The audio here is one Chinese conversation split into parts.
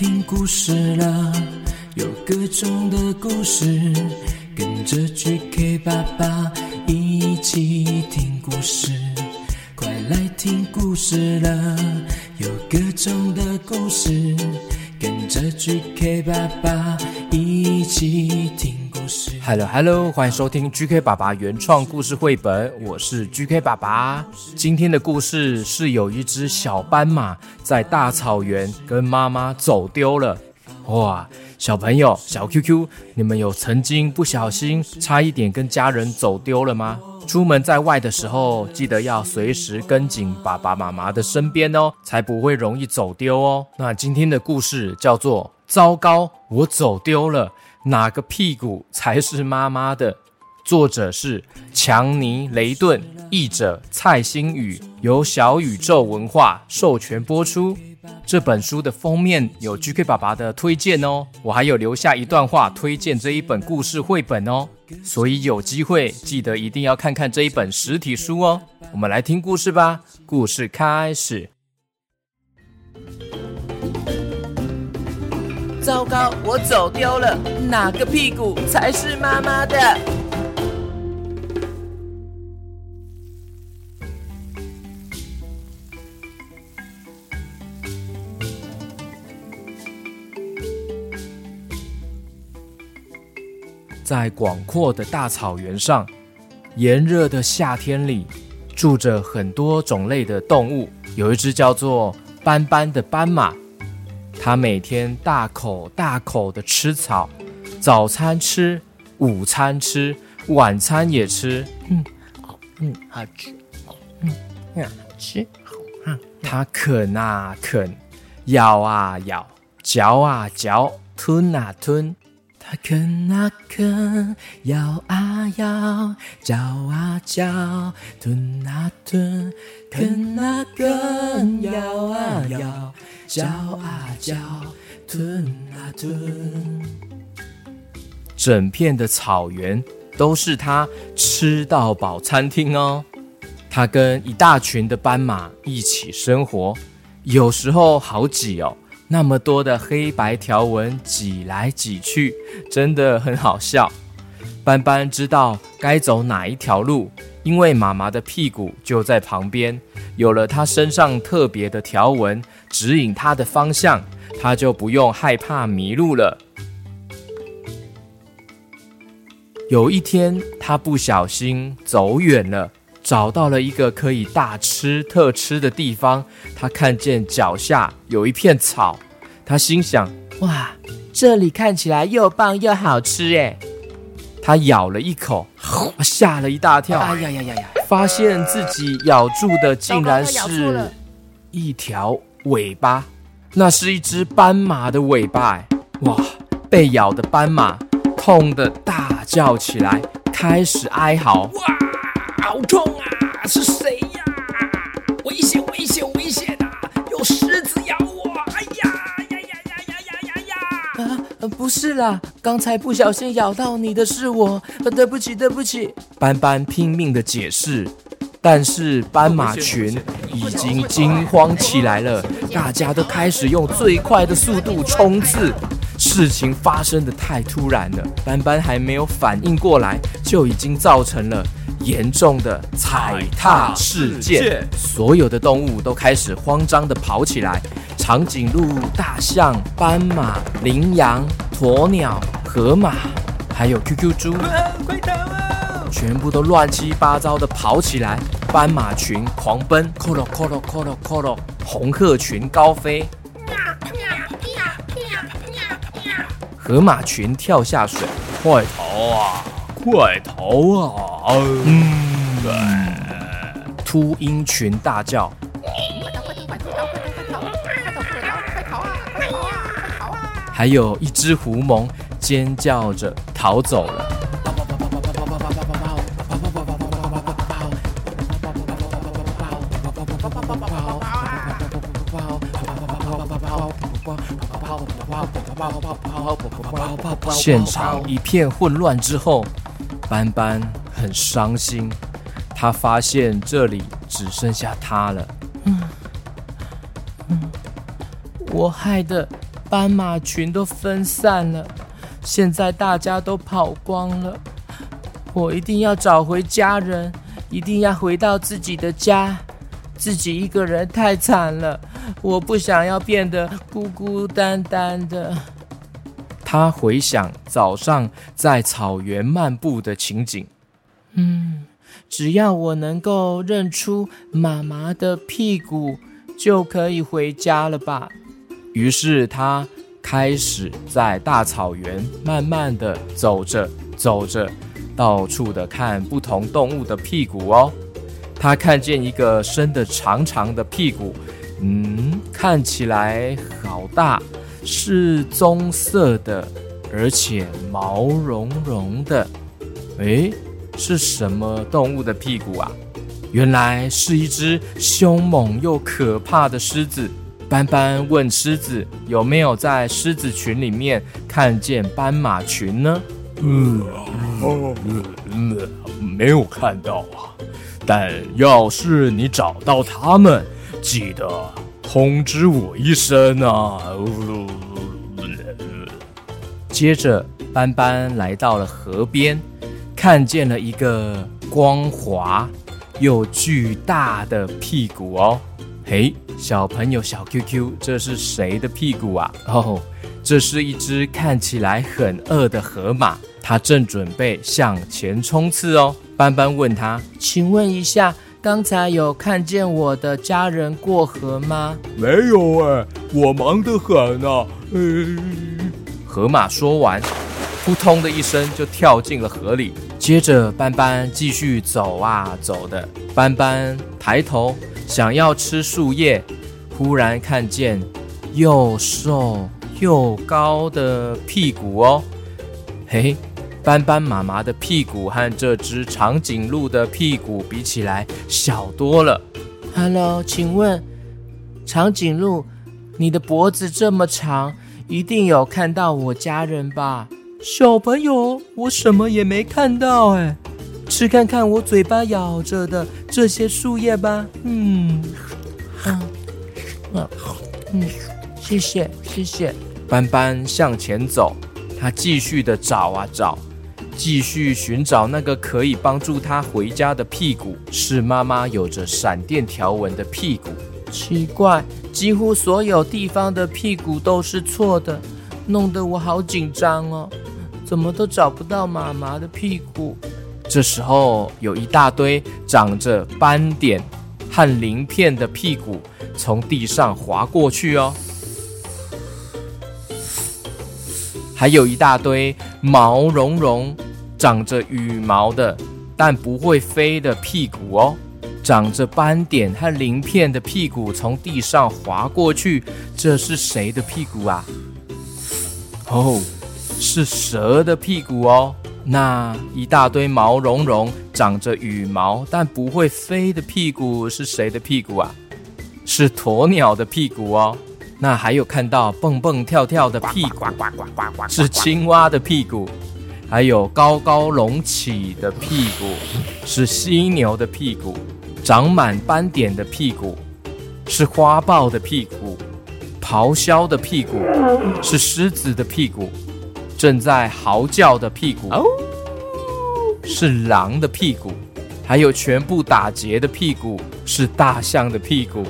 听故事了，有各种的故事，跟着 GK 爸爸一起听故事。快来听故事了，有各种的故事，跟着 GK 爸爸一起。Hello Hello，欢迎收听 GK 爸爸原创故事绘本，我是 GK 爸爸。今天的故事是有一只小斑马在大草原跟妈妈走丢了。哇，小朋友小 QQ，你们有曾经不小心差一点跟家人走丢了吗？出门在外的时候，记得要随时跟紧爸爸妈妈的身边哦，才不会容易走丢哦。那今天的故事叫做《糟糕，我走丢了，哪个屁股才是妈妈的》。作者是强尼·雷顿，译者蔡欣宇，由小宇宙文化授权播出。这本书的封面有 GK 爸爸的推荐哦，我还有留下一段话推荐这一本故事绘本哦，所以有机会记得一定要看看这一本实体书哦。我们来听故事吧，故事开始。糟糕，我走丢了，哪个屁股才是妈妈的？在广阔的大草原上，炎热的夏天里，住着很多种类的动物。有一只叫做斑斑的斑马，它每天大口大口的吃草，早餐吃，午餐吃，晚餐也吃。嗯，嗯，好吃，嗯，好吃，好，它啃啊啃，咬啊咬，嚼啊嚼，吞啊吞。它啃啊啃，咬啊咬，嚼啊嚼，吞啊吞，啃啊啃，咬啊咬，嚼啊嚼，吞啊吞。整片的草原都是它吃到饱餐厅哦。它跟一大群的斑马一起生活，有时候好挤哦。那么多的黑白条纹挤来挤去，真的很好笑。斑斑知道该走哪一条路，因为妈妈的屁股就在旁边。有了它身上特别的条纹指引他的方向，他就不用害怕迷路了。有一天，他不小心走远了。找到了一个可以大吃特吃的地方，他看见脚下有一片草，他心想：哇，这里看起来又棒又好吃诶。他咬了一口，吓了一大跳，哎呀呀呀呀！发现自己咬住的竟然是一条尾巴，那是一只斑马的尾巴。哇，被咬的斑马痛得大叫起来，开始哀嚎。哇！好痛啊！是谁呀？危险！危险！危险啊！有狮子咬我！哎呀呀呀呀呀呀呀呀！啊，不是啦，刚才不小心咬到你的是我，对不起，对不起。斑斑拼命的解释，但是斑马群已经惊慌起来了，大家都开始用最快的速度冲刺。事情发生的太突然了，斑斑还没有反应过来，就已经造成了。严重的踩踏事件，所有的动物都开始慌张地跑起来。长颈鹿、大象、斑马、羚羊、鸵鸟、河马，还有 QQ 猪！全部都乱七八糟地跑起来。斑马群狂奔恐龙恐龙恐龙恐龙红鹤群高飞。河马群跳下水。快逃啊快逃啊！嗯秃鹰群大叫。快逃快逃快逃快逃快逃啊快逃啊快逃啊还有一只狐獴尖叫着逃走了。现场一片混乱之后。斑斑很伤心，他发现这里只剩下他了。嗯，我害得斑马群都分散了，现在大家都跑光了。我一定要找回家人，一定要回到自己的家。自己一个人太惨了，我不想要变得孤孤单单的。他回想早上在草原漫步的情景，嗯，只要我能够认出妈妈的屁股，就可以回家了吧。于是他开始在大草原慢慢的走着走着，到处的看不同动物的屁股哦。他看见一个伸得长长的屁股，嗯，看起来好大，是棕色的，而且毛茸茸的。诶，是什么动物的屁股啊？原来是一只凶猛又可怕的狮子。斑斑问狮子有没有在狮子群里面看见斑马群呢？嗯，哦，嗯，没有看到啊。但要是你找到他们，记得通知我一声啊！接着，斑斑来到了河边，看见了一个光滑又巨大的屁股哦。嘿，小朋友，小 QQ，这是谁的屁股啊？哦，这是一只看起来很饿的河马，它正准备向前冲刺哦。斑斑问他：“请问一下，刚才有看见我的家人过河吗？”“没有哎，我忙得很啊。”河马说完，扑通的一声就跳进了河里。接着，斑斑继续走啊走的。斑斑抬头想要吃树叶，忽然看见又瘦又高的屁股哦，嘿。斑斑妈妈的屁股和这只长颈鹿的屁股比起来小多了。Hello，请问长颈鹿，你的脖子这么长，一定有看到我家人吧？小朋友，我什么也没看到哎。吃看看我嘴巴咬着的这些树叶吧。嗯，嗯，嗯，嗯，谢谢，谢谢。斑斑向前走，他继续的找啊找。继续寻找那个可以帮助他回家的屁股，是妈妈有着闪电条纹的屁股。奇怪，几乎所有地方的屁股都是错的，弄得我好紧张哦。怎么都找不到妈妈的屁股？这时候，有一大堆长着斑点和鳞片的屁股从地上滑过去哦。还有一大堆毛茸茸。长着羽毛的，但不会飞的屁股哦，长着斑点和鳞片的屁股从地上滑过去，这是谁的屁股啊？哦，是蛇的屁股哦。那一大堆毛茸茸、长着羽毛但不会飞的屁股是谁的屁股啊？是鸵鸟的屁股哦。那还有看到蹦蹦跳跳的屁股，是青蛙的屁股。还有高高隆起的屁股，是犀牛的屁股；长满斑点的屁股，是花豹的屁股；咆哮的屁股，是狮子的屁股；正在嚎叫的屁股，是狼的屁股；还有全部打结的屁股，是大象的屁股。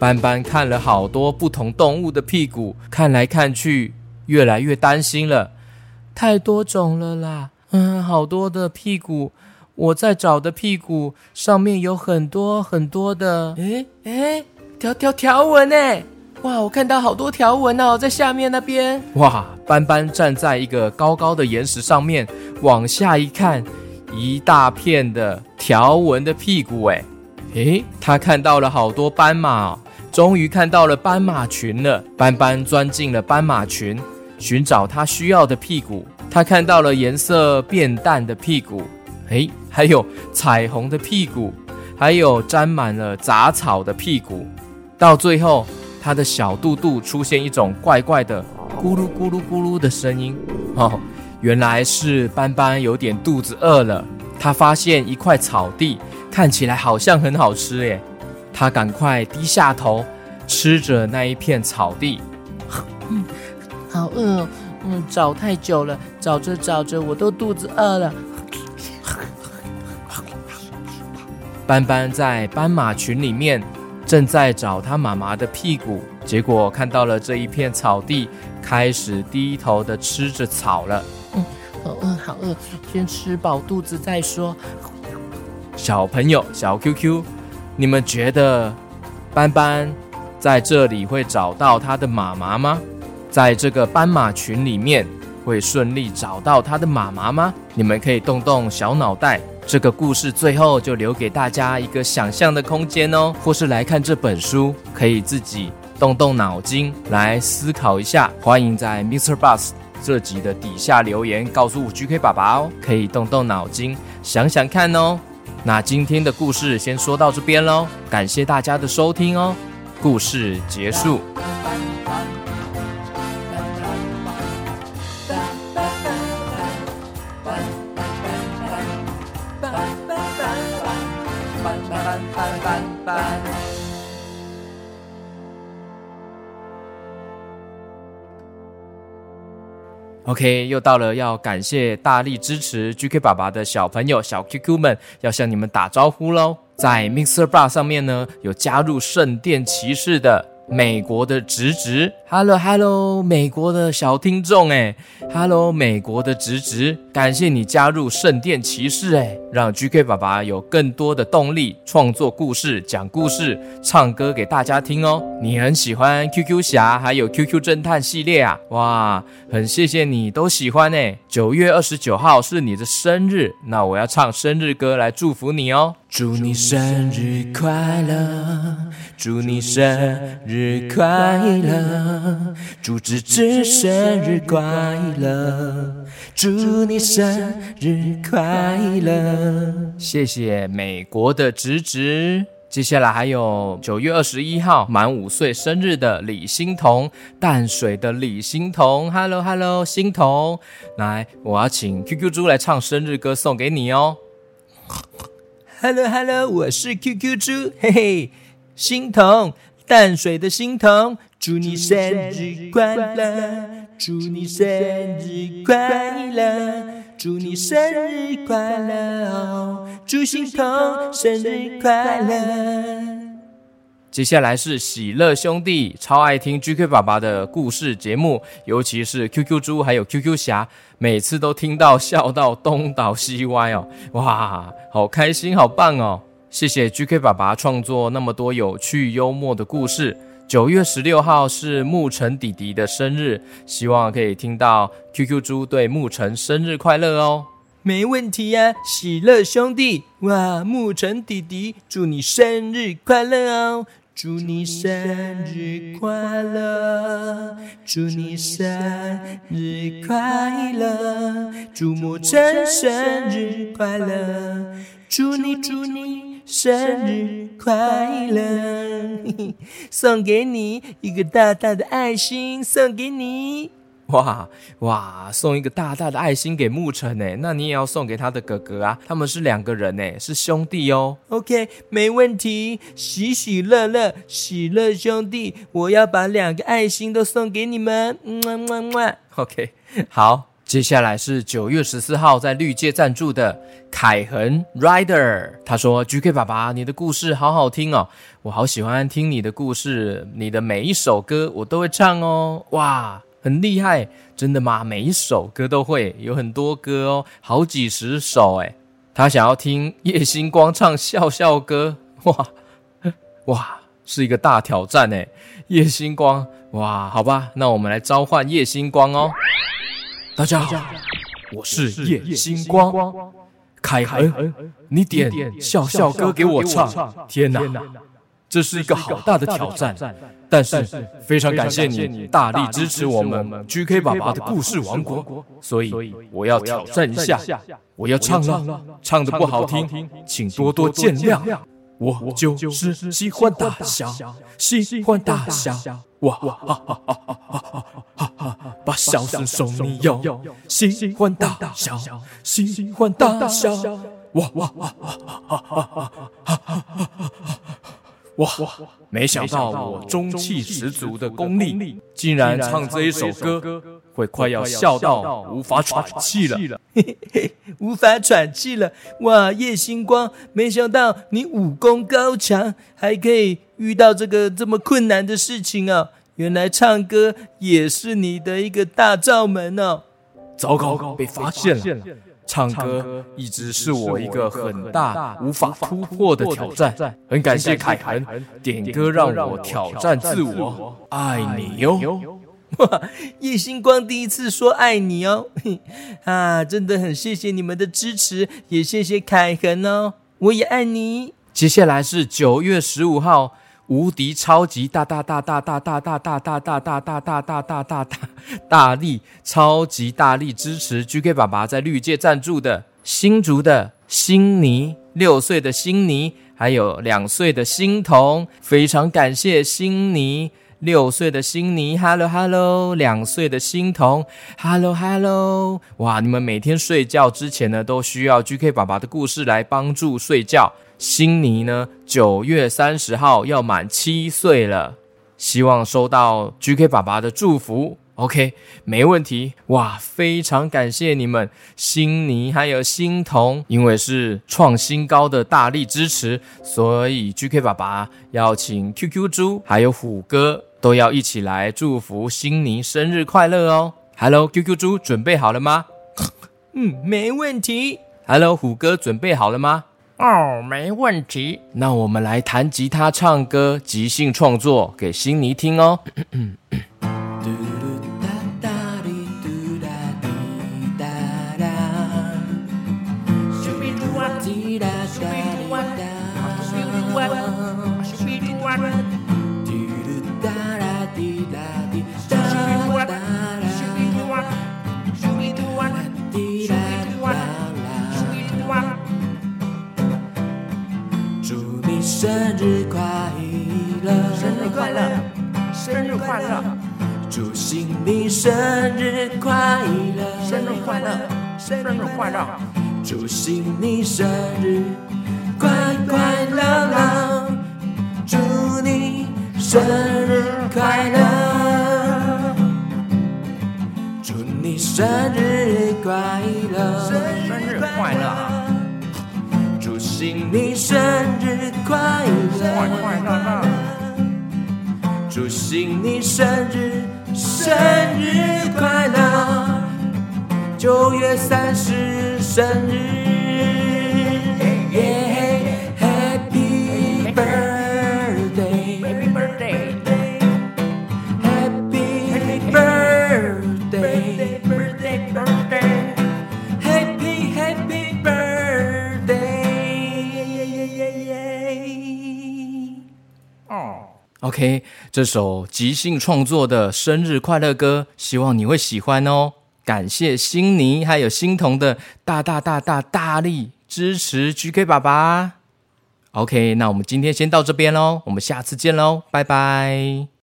斑斑看了好多不同动物的屁股，看来看去。越来越担心了，太多种了啦！嗯，好多的屁股，我在找的屁股上面有很多很多的，诶诶，条条条纹诶！哇，我看到好多条纹哦，在下面那边。哇，斑斑站在一个高高的岩石上面，往下一看，一大片的条纹的屁股诶，诶，他看到了好多斑马，终于看到了斑马群了。斑斑钻进了斑马群。寻找他需要的屁股，他看到了颜色变淡的屁股，诶，还有彩虹的屁股，还有沾满了杂草的屁股。到最后，他的小肚肚出现一种怪怪的咕噜咕噜咕噜的声音。哦，原来是斑斑有点肚子饿了。他发现一块草地，看起来好像很好吃诶。他赶快低下头，吃着那一片草地。嗯，好饿哦，嗯，找太久了，找着找着我都肚子饿了。斑斑在斑马群里面正在找他妈妈的屁股，结果看到了这一片草地，开始低头的吃着草了。嗯，好饿，好饿，先吃饱肚子再说。小朋友，小 QQ，你们觉得斑斑在这里会找到他的妈妈吗？在这个斑马群里面会顺利找到他的妈妈吗？你们可以动动小脑袋。这个故事最后就留给大家一个想象的空间哦，或是来看这本书，可以自己动动脑筋来思考一下。欢迎在 Mr. Bus 这集的底下留言，告诉我 GK 爸爸哦，可以动动脑筋想想看哦。那今天的故事先说到这边喽，感谢大家的收听哦。故事结束。OK，又到了要感谢大力支持 GK 爸爸的小朋友小 QQ 们，要向你们打招呼喽！在 Mixer Bar 上面呢，有加入圣殿骑士的。美国的直直，Hello Hello，美国的小听众哎，Hello 美国的直直，感谢你加入圣殿骑士哎，让 GK 爸爸有更多的动力创作故事、讲故事、唱歌给大家听哦。你很喜欢 QQ 侠还有 QQ 侦探系列啊？哇，很谢谢你都喜欢哎。九月二十九号是你的生日，那我要唱生日歌来祝福你哦。祝你生日快乐，祝你生日快乐，祝芝芝生日快乐，祝你生日快乐。谢谢美国的芝芝。接下来还有九月二十一号满五岁生日的李欣彤，淡水的李欣彤，Hello Hello，欣彤，来，我要请 QQ 猪来唱生日歌送给你哦。Hello Hello，我是 QQ 猪，嘿嘿，心彤，淡水的心彤，祝你生日快乐，祝你生日快乐，祝你生日快乐哦，祝心彤生日快乐。接下来是喜乐兄弟，超爱听 GK 爸爸的故事节目，尤其是 QQ 猪还有 QQ 侠，每次都听到笑到东倒西歪哦，哇，好开心，好棒哦！谢谢 GK 爸爸创作那么多有趣幽默的故事。九月十六号是牧尘弟弟的生日，希望可以听到 QQ 猪对牧尘生日快乐哦。没问题呀，喜乐兄弟，哇，牧尘弟弟，祝你生日快乐哦！祝你生日快乐，祝你生日快乐，祝牧尘生日快乐，祝你祝你生日快乐，送给你一个大大的爱心，送给你。哇哇！送一个大大的爱心给牧尘呢，那你也要送给他的哥哥啊，他们是两个人呢，是兄弟哦。OK，没问题，喜喜乐乐，喜乐兄弟，我要把两个爱心都送给你们。嗯么么么。OK，好，接下来是九月十四号在绿界赞助的凯恒 Rider，他说：“GK 爸爸，你的故事好好听哦，我好喜欢听你的故事，你的每一首歌我都会唱哦。”哇！很厉害，真的吗？每一首歌都会，有很多歌哦，好几十首诶。他想要听叶星光唱笑笑歌，哇 哇，是一个大挑战诶。叶星光，哇，好吧，那我们来召唤叶星光哦。大家好，我是叶星光，凯恒，你点笑笑歌给我唱。天哪！这是一个好大的挑战，但是非常感谢你大力支持我们 GK 爸爸的故事王国，所以我要挑战一下，我要唱了，唱的不好听，请多多见谅。我就是喜欢大笑，喜欢大笑，哇哈哈哈哈哈哈！把笑声送你哟，喜欢大笑，喜欢大笑，哇哇哇哈哈哈哈哈哈！哇，没想到我中气十足的功力，竟然唱这一首歌，会快要笑到无法喘气了，嘿嘿，无法喘气了！哇，叶星光，没想到你武功高强，还可以遇到这个这么困难的事情啊！原来唱歌也是你的一个大罩门哦！糟糕，被发现了。唱歌一直是我一个很大无法突破的挑战，很感谢凯恒点歌让我挑战自我，爱你哟！哇，叶星光第一次说爱你哦，啊，真的很谢谢你们的支持，也谢谢凯恒哦，我也爱你。接下来是九月十五号。无敌超级大大大大大大大大大大大大大大大大大大力超级大力支持 GK 爸爸在绿界赞助的新竹的新尼，六岁的新尼，还有两岁的新童，非常感谢新尼，六岁的新妮，Hello Hello，两岁的新彤，Hello Hello，哇，你们每天睡觉之前呢，都需要 GK 爸爸的故事来帮助睡觉。新妮呢，九月三十号要满七岁了，希望收到 GK 爸爸的祝福。OK，没问题。哇，非常感谢你们，新妮还有新彤，因为是创新高的大力支持，所以 GK 爸爸要请 QQ 猪还有虎哥都要一起来祝福新妮生日快乐哦。Hello，QQ 猪准备好了吗？嗯，没问题。Hello，虎哥准备好了吗？哦，没问题。那我们来弹吉他、唱歌，即兴创作给新妮听哦。快乐！生日快乐！祝新你生日快乐！生日快乐！生日快乐！祝新你生日快快乐乐！祝你生日快乐！祝你生日快乐！生日快乐！祝你生日快乐！快快乐乐！祝新你生日生日快乐九月三十生日耶 happy birthday happy birthday happy birthday happy birthday happy birthday happy birthday happy birthday 耶耶耶耶耶哦 ok 这首即兴创作的生日快乐歌，希望你会喜欢哦。感谢心妮还有新彤的大大大大大力支持 GK 爸爸。OK，那我们今天先到这边喽，我们下次见喽，拜拜。